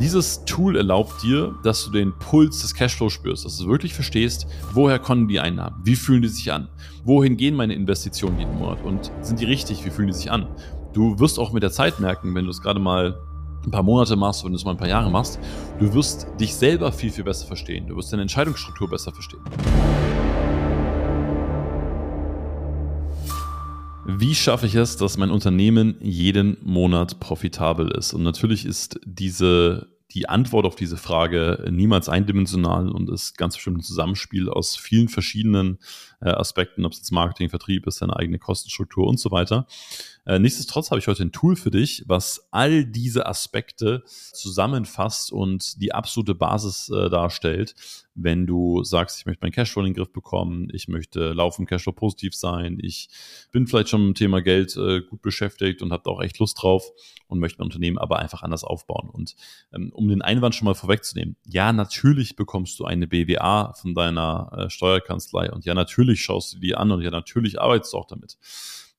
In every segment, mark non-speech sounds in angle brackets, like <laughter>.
Dieses Tool erlaubt dir, dass du den Puls des Cashflows spürst, dass du wirklich verstehst, woher kommen die Einnahmen, wie fühlen die sich an, wohin gehen meine Investitionen jeden Monat und sind die richtig, wie fühlen die sich an. Du wirst auch mit der Zeit merken, wenn du es gerade mal ein paar Monate machst, wenn du es mal ein paar Jahre machst, du wirst dich selber viel, viel besser verstehen. Du wirst deine Entscheidungsstruktur besser verstehen. Wie schaffe ich es, dass mein Unternehmen jeden Monat profitabel ist? Und natürlich ist diese die Antwort auf diese Frage niemals eindimensional und ist ganz bestimmt ein Zusammenspiel aus vielen verschiedenen äh, Aspekten, ob es jetzt Marketing, Vertrieb ist, deine eigene Kostenstruktur und so weiter. Äh, nichtsdestotrotz habe ich heute ein Tool für dich, was all diese Aspekte zusammenfasst und die absolute Basis äh, darstellt, wenn du sagst, ich möchte meinen Cashflow in den Griff bekommen, ich möchte laufen Cashflow positiv sein, ich bin vielleicht schon mit dem Thema Geld äh, gut beschäftigt und habe da auch echt Lust drauf und möchte mein Unternehmen aber einfach anders aufbauen. Und ähm, um den Einwand schon mal vorwegzunehmen, ja, natürlich bekommst du eine BWA von deiner äh, Steuerkanzlei und ja, natürlich schaust du die an und ja, natürlich arbeitest du auch damit.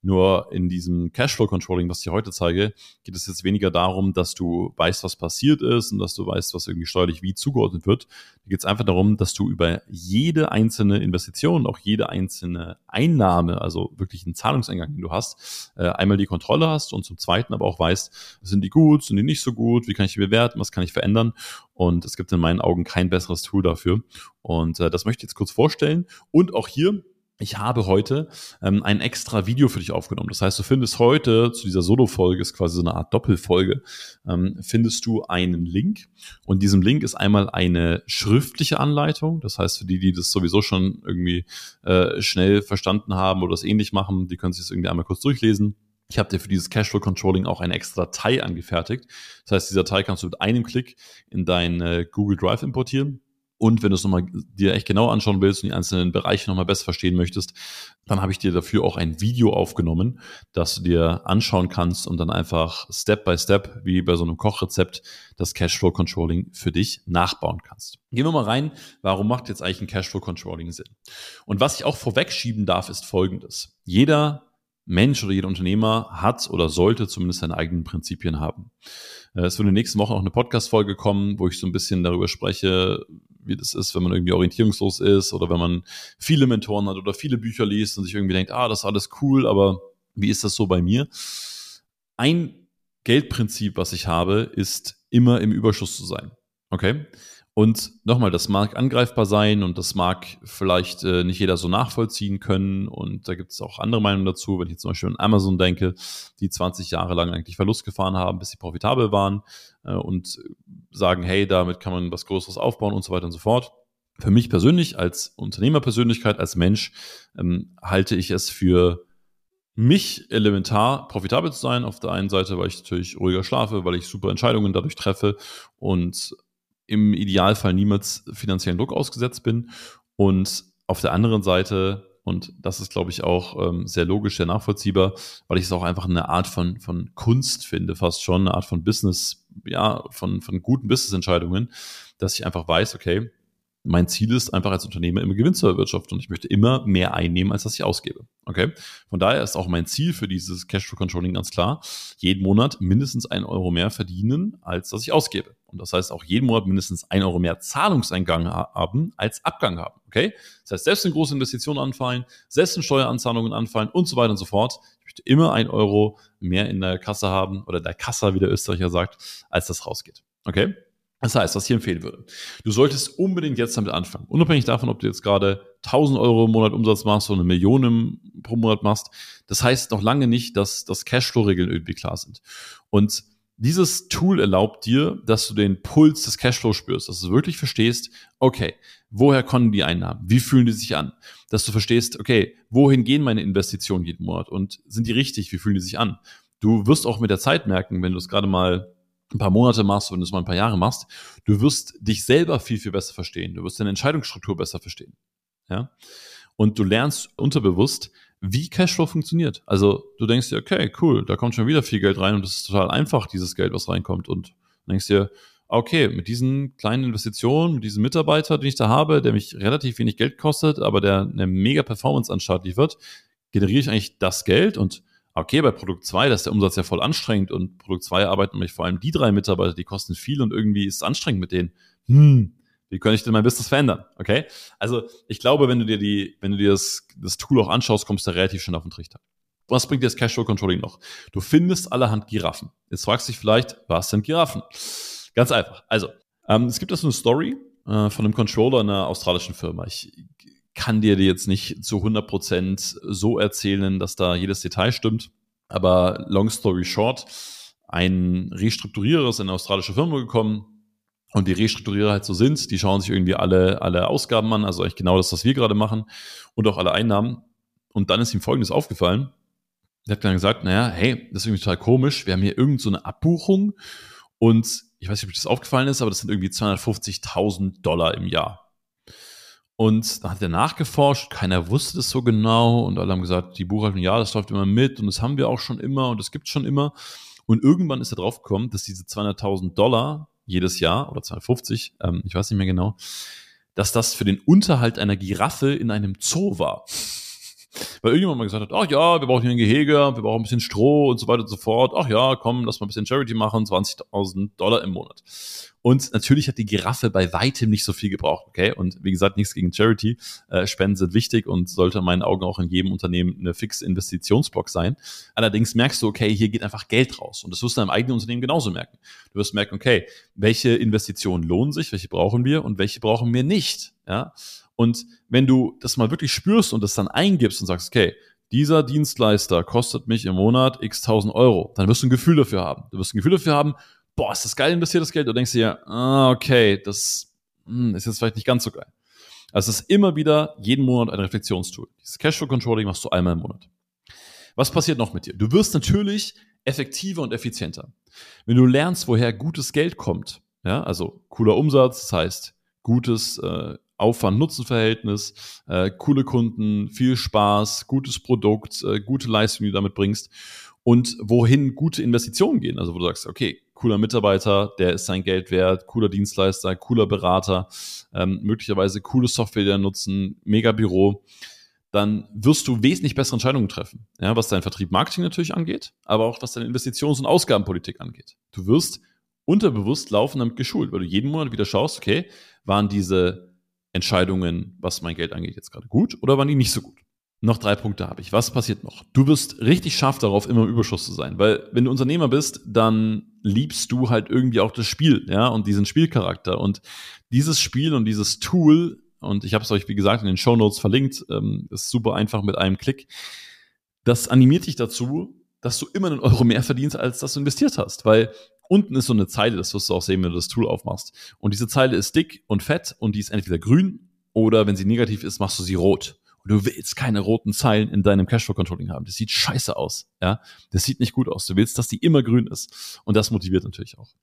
Nur in diesem Cashflow Controlling, was ich heute zeige, geht es jetzt weniger darum, dass du weißt, was passiert ist und dass du weißt, was irgendwie steuerlich wie zugeordnet wird. Da geht es einfach darum, dass du über jede einzelne Investition, auch jede einzelne Einnahme, also wirklich einen Zahlungseingang, den du hast, äh, einmal die Kontrolle hast und zum Zweiten aber auch weißt, sind die gut, sind die nicht so gut, wie kann ich die bewerten, was kann ich verändern. Und es gibt in meinen Augen kein besseres Tool dafür. Und äh, das möchte ich jetzt kurz vorstellen. Und auch hier ich habe heute ähm, ein extra Video für dich aufgenommen. Das heißt, du findest heute zu dieser Solo-Folge, ist quasi so eine Art Doppelfolge, ähm, findest du einen Link. Und diesem Link ist einmal eine schriftliche Anleitung. Das heißt, für die, die das sowieso schon irgendwie äh, schnell verstanden haben oder das ähnlich machen, die können sich das irgendwie einmal kurz durchlesen. Ich habe dir für dieses Cashflow Controlling auch eine extra Datei angefertigt. Das heißt, dieser Datei kannst du mit einem Klick in dein äh, Google Drive importieren. Und wenn du es nochmal dir echt genau anschauen willst und die einzelnen Bereiche nochmal besser verstehen möchtest, dann habe ich dir dafür auch ein Video aufgenommen, das du dir anschauen kannst und dann einfach Step by Step, wie bei so einem Kochrezept, das Cashflow Controlling für dich nachbauen kannst. Gehen wir mal rein, warum macht jetzt eigentlich ein Cashflow Controlling Sinn? Und was ich auch vorwegschieben darf, ist folgendes. Jeder Mensch oder jeder Unternehmer hat oder sollte zumindest seine eigenen Prinzipien haben. Äh, es wird in den nächsten Wochen auch eine Podcast-Folge kommen, wo ich so ein bisschen darüber spreche, wie das ist, wenn man irgendwie orientierungslos ist oder wenn man viele Mentoren hat oder viele Bücher liest und sich irgendwie denkt, ah, das ist alles cool, aber wie ist das so bei mir? Ein Geldprinzip, was ich habe, ist immer im Überschuss zu sein. Okay? Und nochmal, das mag angreifbar sein und das mag vielleicht äh, nicht jeder so nachvollziehen können. Und da gibt es auch andere Meinungen dazu. Wenn ich zum Beispiel an Amazon denke, die 20 Jahre lang eigentlich Verlust gefahren haben, bis sie profitabel waren äh, und sagen, hey, damit kann man was Größeres aufbauen und so weiter und so fort. Für mich persönlich, als Unternehmerpersönlichkeit, als Mensch, ähm, halte ich es für mich elementar profitabel zu sein. Auf der einen Seite, weil ich natürlich ruhiger schlafe, weil ich super Entscheidungen dadurch treffe und im Idealfall niemals finanziellen Druck ausgesetzt bin. Und auf der anderen Seite, und das ist, glaube ich, auch ähm, sehr logisch, sehr nachvollziehbar, weil ich es auch einfach eine Art von, von Kunst finde, fast schon, eine Art von Business, ja, von, von guten Business-Entscheidungen, dass ich einfach weiß, okay, mein Ziel ist einfach als Unternehmer immer Gewinn zu erwirtschaften und ich möchte immer mehr einnehmen, als dass ich ausgebe. Okay? Von daher ist auch mein Ziel für dieses Cashflow Controlling ganz klar, jeden Monat mindestens ein Euro mehr verdienen, als dass ich ausgebe. Und das heißt auch jeden Monat mindestens ein Euro mehr Zahlungseingang haben, als Abgang haben. Okay? Das heißt, selbst wenn große Investitionen anfallen, selbst wenn Steueranzahlungen anfallen und so weiter und so fort, ich möchte immer ein Euro mehr in der Kasse haben oder der Kasse, wie der Österreicher sagt, als das rausgeht. Okay? Das heißt, was ich empfehlen würde, du solltest unbedingt jetzt damit anfangen. Unabhängig davon, ob du jetzt gerade 1000 Euro im Monat Umsatz machst oder eine Million pro Monat machst. Das heißt noch lange nicht, dass das Cashflow-Regeln irgendwie klar sind. Und dieses Tool erlaubt dir, dass du den Puls des Cashflows spürst, dass du wirklich verstehst, okay, woher kommen die Einnahmen? Wie fühlen die sich an? Dass du verstehst, okay, wohin gehen meine Investitionen jeden Monat und sind die richtig? Wie fühlen die sich an? Du wirst auch mit der Zeit merken, wenn du es gerade mal ein paar Monate machst, wenn du es mal ein paar Jahre machst, du wirst dich selber viel, viel besser verstehen. Du wirst deine Entscheidungsstruktur besser verstehen. Ja? Und du lernst unterbewusst, wie Cashflow funktioniert. Also du denkst dir, okay, cool, da kommt schon wieder viel Geld rein und es ist total einfach, dieses Geld, was reinkommt. Und denkst dir, okay, mit diesen kleinen Investitionen, mit diesem Mitarbeiter, den ich da habe, der mich relativ wenig Geld kostet, aber der eine mega Performance an liefert, generiere ich eigentlich das Geld und Okay, bei Produkt 2, da ist der Umsatz ja voll anstrengend und Produkt 2 arbeiten nämlich vor allem die drei Mitarbeiter, die kosten viel und irgendwie ist es anstrengend mit denen. Hm, wie kann ich denn mein Business verändern? Okay? Also ich glaube, wenn du dir die, wenn du dir das, das Tool auch anschaust, kommst du relativ schnell auf den Trichter. Was bringt dir das Cashflow Controlling noch? Du findest allerhand Giraffen. Jetzt fragst du dich vielleicht, was sind Giraffen? Ganz einfach. Also, ähm, es gibt da so eine Story äh, von einem Controller einer australischen Firma. Ich kann dir jetzt nicht zu 100% so erzählen, dass da jedes Detail stimmt. Aber long story short, ein Restrukturierer ist in eine australische Firma gekommen, und die Restrukturierer halt so sind, die schauen sich irgendwie alle, alle Ausgaben an, also eigentlich genau das, was wir gerade machen und auch alle Einnahmen. Und dann ist ihm Folgendes aufgefallen. Er hat dann gesagt, naja, hey, das ist irgendwie total komisch. Wir haben hier irgend so eine Abbuchung und ich weiß nicht, ob euch das aufgefallen ist, aber das sind irgendwie 250.000 Dollar im Jahr. Und da hat er nachgeforscht, keiner wusste das so genau und alle haben gesagt, die Buchhaltung, ja, das läuft immer mit und das haben wir auch schon immer und das gibt schon immer. Und irgendwann ist er drauf gekommen, dass diese 200.000 Dollar jedes Jahr oder 250, ähm, ich weiß nicht mehr genau, dass das für den Unterhalt einer Giraffe in einem Zoo war. Weil irgendjemand mal gesagt hat, ach ja, wir brauchen hier ein Gehege, wir brauchen ein bisschen Stroh und so weiter und so fort. Ach ja, komm, lass mal ein bisschen Charity machen, 20.000 Dollar im Monat. Und natürlich hat die Giraffe bei weitem nicht so viel gebraucht, okay? Und wie gesagt, nichts gegen Charity. Äh, Spenden sind wichtig und sollte in meinen Augen auch in jedem Unternehmen eine fixe Investitionsblock sein. Allerdings merkst du, okay, hier geht einfach Geld raus. Und das wirst du in deinem eigenen Unternehmen genauso merken. Du wirst merken, okay, welche Investitionen lohnen sich, welche brauchen wir und welche brauchen wir nicht, ja? Und wenn du das mal wirklich spürst und das dann eingibst und sagst, okay, dieser Dienstleister kostet mich im Monat x tausend Euro, dann wirst du ein Gefühl dafür haben. Du wirst ein Gefühl dafür haben, boah, ist das geil investiertes Geld? Du denkst dir, ah, okay, das hm, ist jetzt vielleicht nicht ganz so geil. Also es ist immer wieder jeden Monat ein Reflexionstool. Dieses Cashflow Controlling machst du einmal im Monat. Was passiert noch mit dir? Du wirst natürlich effektiver und effizienter. Wenn du lernst, woher gutes Geld kommt, ja, also cooler Umsatz, das heißt gutes äh, Aufwand-Nutzen-Verhältnis, äh, coole Kunden, viel Spaß, gutes Produkt, äh, gute Leistung, die du damit bringst und wohin gute Investitionen gehen. Also wo du sagst, okay, cooler Mitarbeiter, der ist sein Geld wert, cooler Dienstleister, cooler Berater, ähm, möglicherweise coole Software, die er nutzen, mega Büro, dann wirst du wesentlich bessere Entscheidungen treffen, ja, was dein Vertrieb Marketing natürlich angeht, aber auch was deine Investitions- und Ausgabenpolitik angeht. Du wirst unterbewusst laufen damit geschult, weil du jeden Monat wieder schaust, okay, waren diese Entscheidungen, was mein Geld angeht, jetzt gerade gut oder waren die nicht so gut? Noch drei Punkte habe ich. Was passiert noch? Du wirst richtig scharf darauf, immer im Überschuss zu sein, weil wenn du Unternehmer bist, dann liebst du halt irgendwie auch das Spiel, ja, und diesen Spielcharakter. Und dieses Spiel und dieses Tool, und ich habe es euch, wie gesagt, in den Show Notes verlinkt, ähm, ist super einfach mit einem Klick. Das animiert dich dazu, dass du immer einen Euro mehr verdienst, als dass du investiert hast, weil Unten ist so eine Zeile, das wirst du auch sehen, wenn du das Tool aufmachst. Und diese Zeile ist dick und fett und die ist entweder grün oder wenn sie negativ ist, machst du sie rot. Und du willst keine roten Zeilen in deinem Cashflow Controlling haben. Das sieht scheiße aus. Ja, das sieht nicht gut aus. Du willst, dass die immer grün ist. Und das motiviert natürlich auch.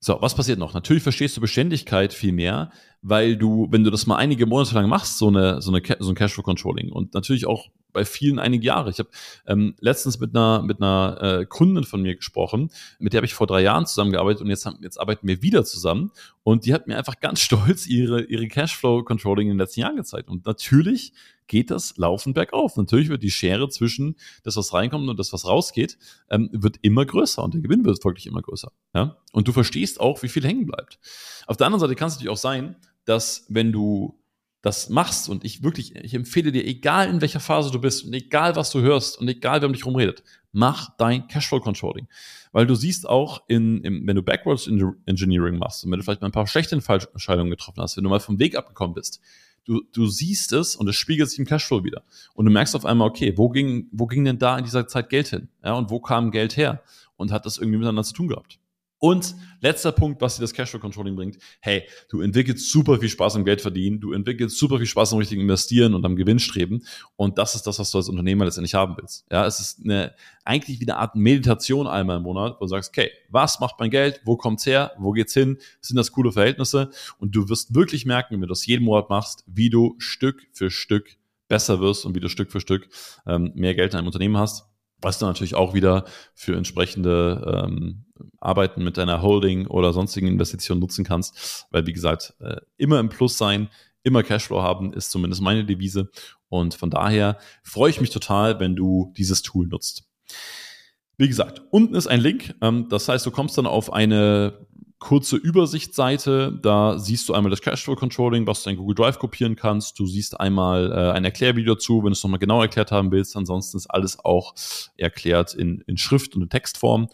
So, was passiert noch? Natürlich verstehst du Beständigkeit viel mehr, weil du, wenn du das mal einige Monate lang machst, so eine, so eine, so ein Cashflow Controlling und natürlich auch bei vielen einige Jahre. Ich habe ähm, letztens mit einer, mit einer äh, Kundin von mir gesprochen, mit der habe ich vor drei Jahren zusammengearbeitet und jetzt, jetzt arbeiten wir wieder zusammen. Und die hat mir einfach ganz <laughs> stolz ihre, ihre Cashflow-Controlling in den letzten Jahren gezeigt. Und natürlich geht das laufend bergauf. Natürlich wird die Schere zwischen das, was reinkommt und das, was rausgeht, ähm, wird immer größer und der Gewinn wird wirklich immer größer. Ja? Und du verstehst auch, wie viel hängen bleibt. Auf der anderen Seite kann es natürlich auch sein, dass wenn du das machst und ich wirklich, ich empfehle dir, egal in welcher Phase du bist und egal was du hörst und egal wer um dich rumredet, mach dein Cashflow Controlling. Weil du siehst auch in, in, wenn du Backwards Engineering machst und wenn du vielleicht mal ein paar schlechte Entscheidungen getroffen hast, wenn du mal vom Weg abgekommen bist, du, du siehst es und es spiegelt sich im Cashflow wieder. Und du merkst auf einmal, okay, wo ging, wo ging denn da in dieser Zeit Geld hin? Ja, und wo kam Geld her? Und hat das irgendwie miteinander zu tun gehabt? Und letzter Punkt, was dir das Cashflow Controlling bringt. Hey, du entwickelst super viel Spaß am Geld verdienen, du entwickelst super viel Spaß am richtigen Investieren und am Gewinnstreben. Und das ist das, was du als Unternehmer letztendlich haben willst. Ja, es ist eine, eigentlich wie eine Art Meditation einmal im Monat, wo du sagst, okay, was macht mein Geld? Wo kommt's her? Wo geht's hin? Sind das coole Verhältnisse? Und du wirst wirklich merken, wenn du das jeden Monat machst, wie du Stück für Stück besser wirst und wie du Stück für Stück ähm, mehr Geld in einem Unternehmen hast was du natürlich auch wieder für entsprechende ähm, Arbeiten mit deiner Holding oder sonstigen Investitionen nutzen kannst, weil wie gesagt, äh, immer im Plus sein, immer Cashflow haben, ist zumindest meine Devise. Und von daher freue ich mich total, wenn du dieses Tool nutzt. Wie gesagt, unten ist ein Link. Ähm, das heißt, du kommst dann auf eine kurze Übersichtsseite. Da siehst du einmal das Cashflow Controlling, was du in Google Drive kopieren kannst. Du siehst einmal äh, ein Erklärvideo dazu, wenn du es nochmal genau erklärt haben willst. Ansonsten ist alles auch erklärt in, in Schrift und in Textform.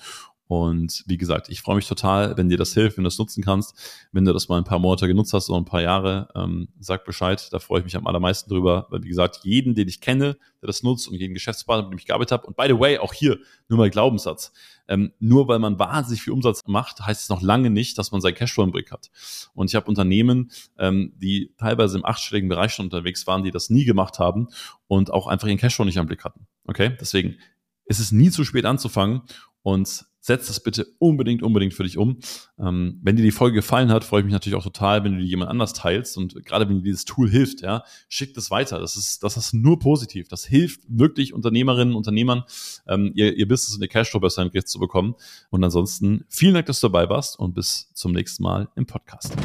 Und wie gesagt, ich freue mich total, wenn dir das hilft, wenn du das nutzen kannst. Wenn du das mal ein paar Monate genutzt hast oder ein paar Jahre, ähm, sag Bescheid. Da freue ich mich am allermeisten drüber. Weil, wie gesagt, jeden, den ich kenne, der das nutzt und jeden Geschäftspartner, mit dem ich gearbeitet habe. Und by the way, auch hier nur mal Glaubenssatz. Ähm, nur weil man wahnsinnig viel Umsatz macht, heißt es noch lange nicht, dass man sein Cashflow im Blick hat. Und ich habe Unternehmen, ähm, die teilweise im achtstelligen Bereich schon unterwegs waren, die das nie gemacht haben und auch einfach ihren Cashflow nicht am Blick hatten. Okay? Deswegen ist es nie zu spät anzufangen und setz das bitte unbedingt, unbedingt für dich um. Ähm, wenn dir die Folge gefallen hat, freue ich mich natürlich auch total, wenn du die jemand anders teilst und gerade wenn dir dieses Tool hilft, ja, schick das weiter. Das ist, das ist nur positiv. Das hilft wirklich Unternehmerinnen, Unternehmern, ähm, ihr, ihr Business und ihr Cashflow besser in den Griff zu bekommen. Und ansonsten vielen Dank, dass du dabei warst und bis zum nächsten Mal im Podcast.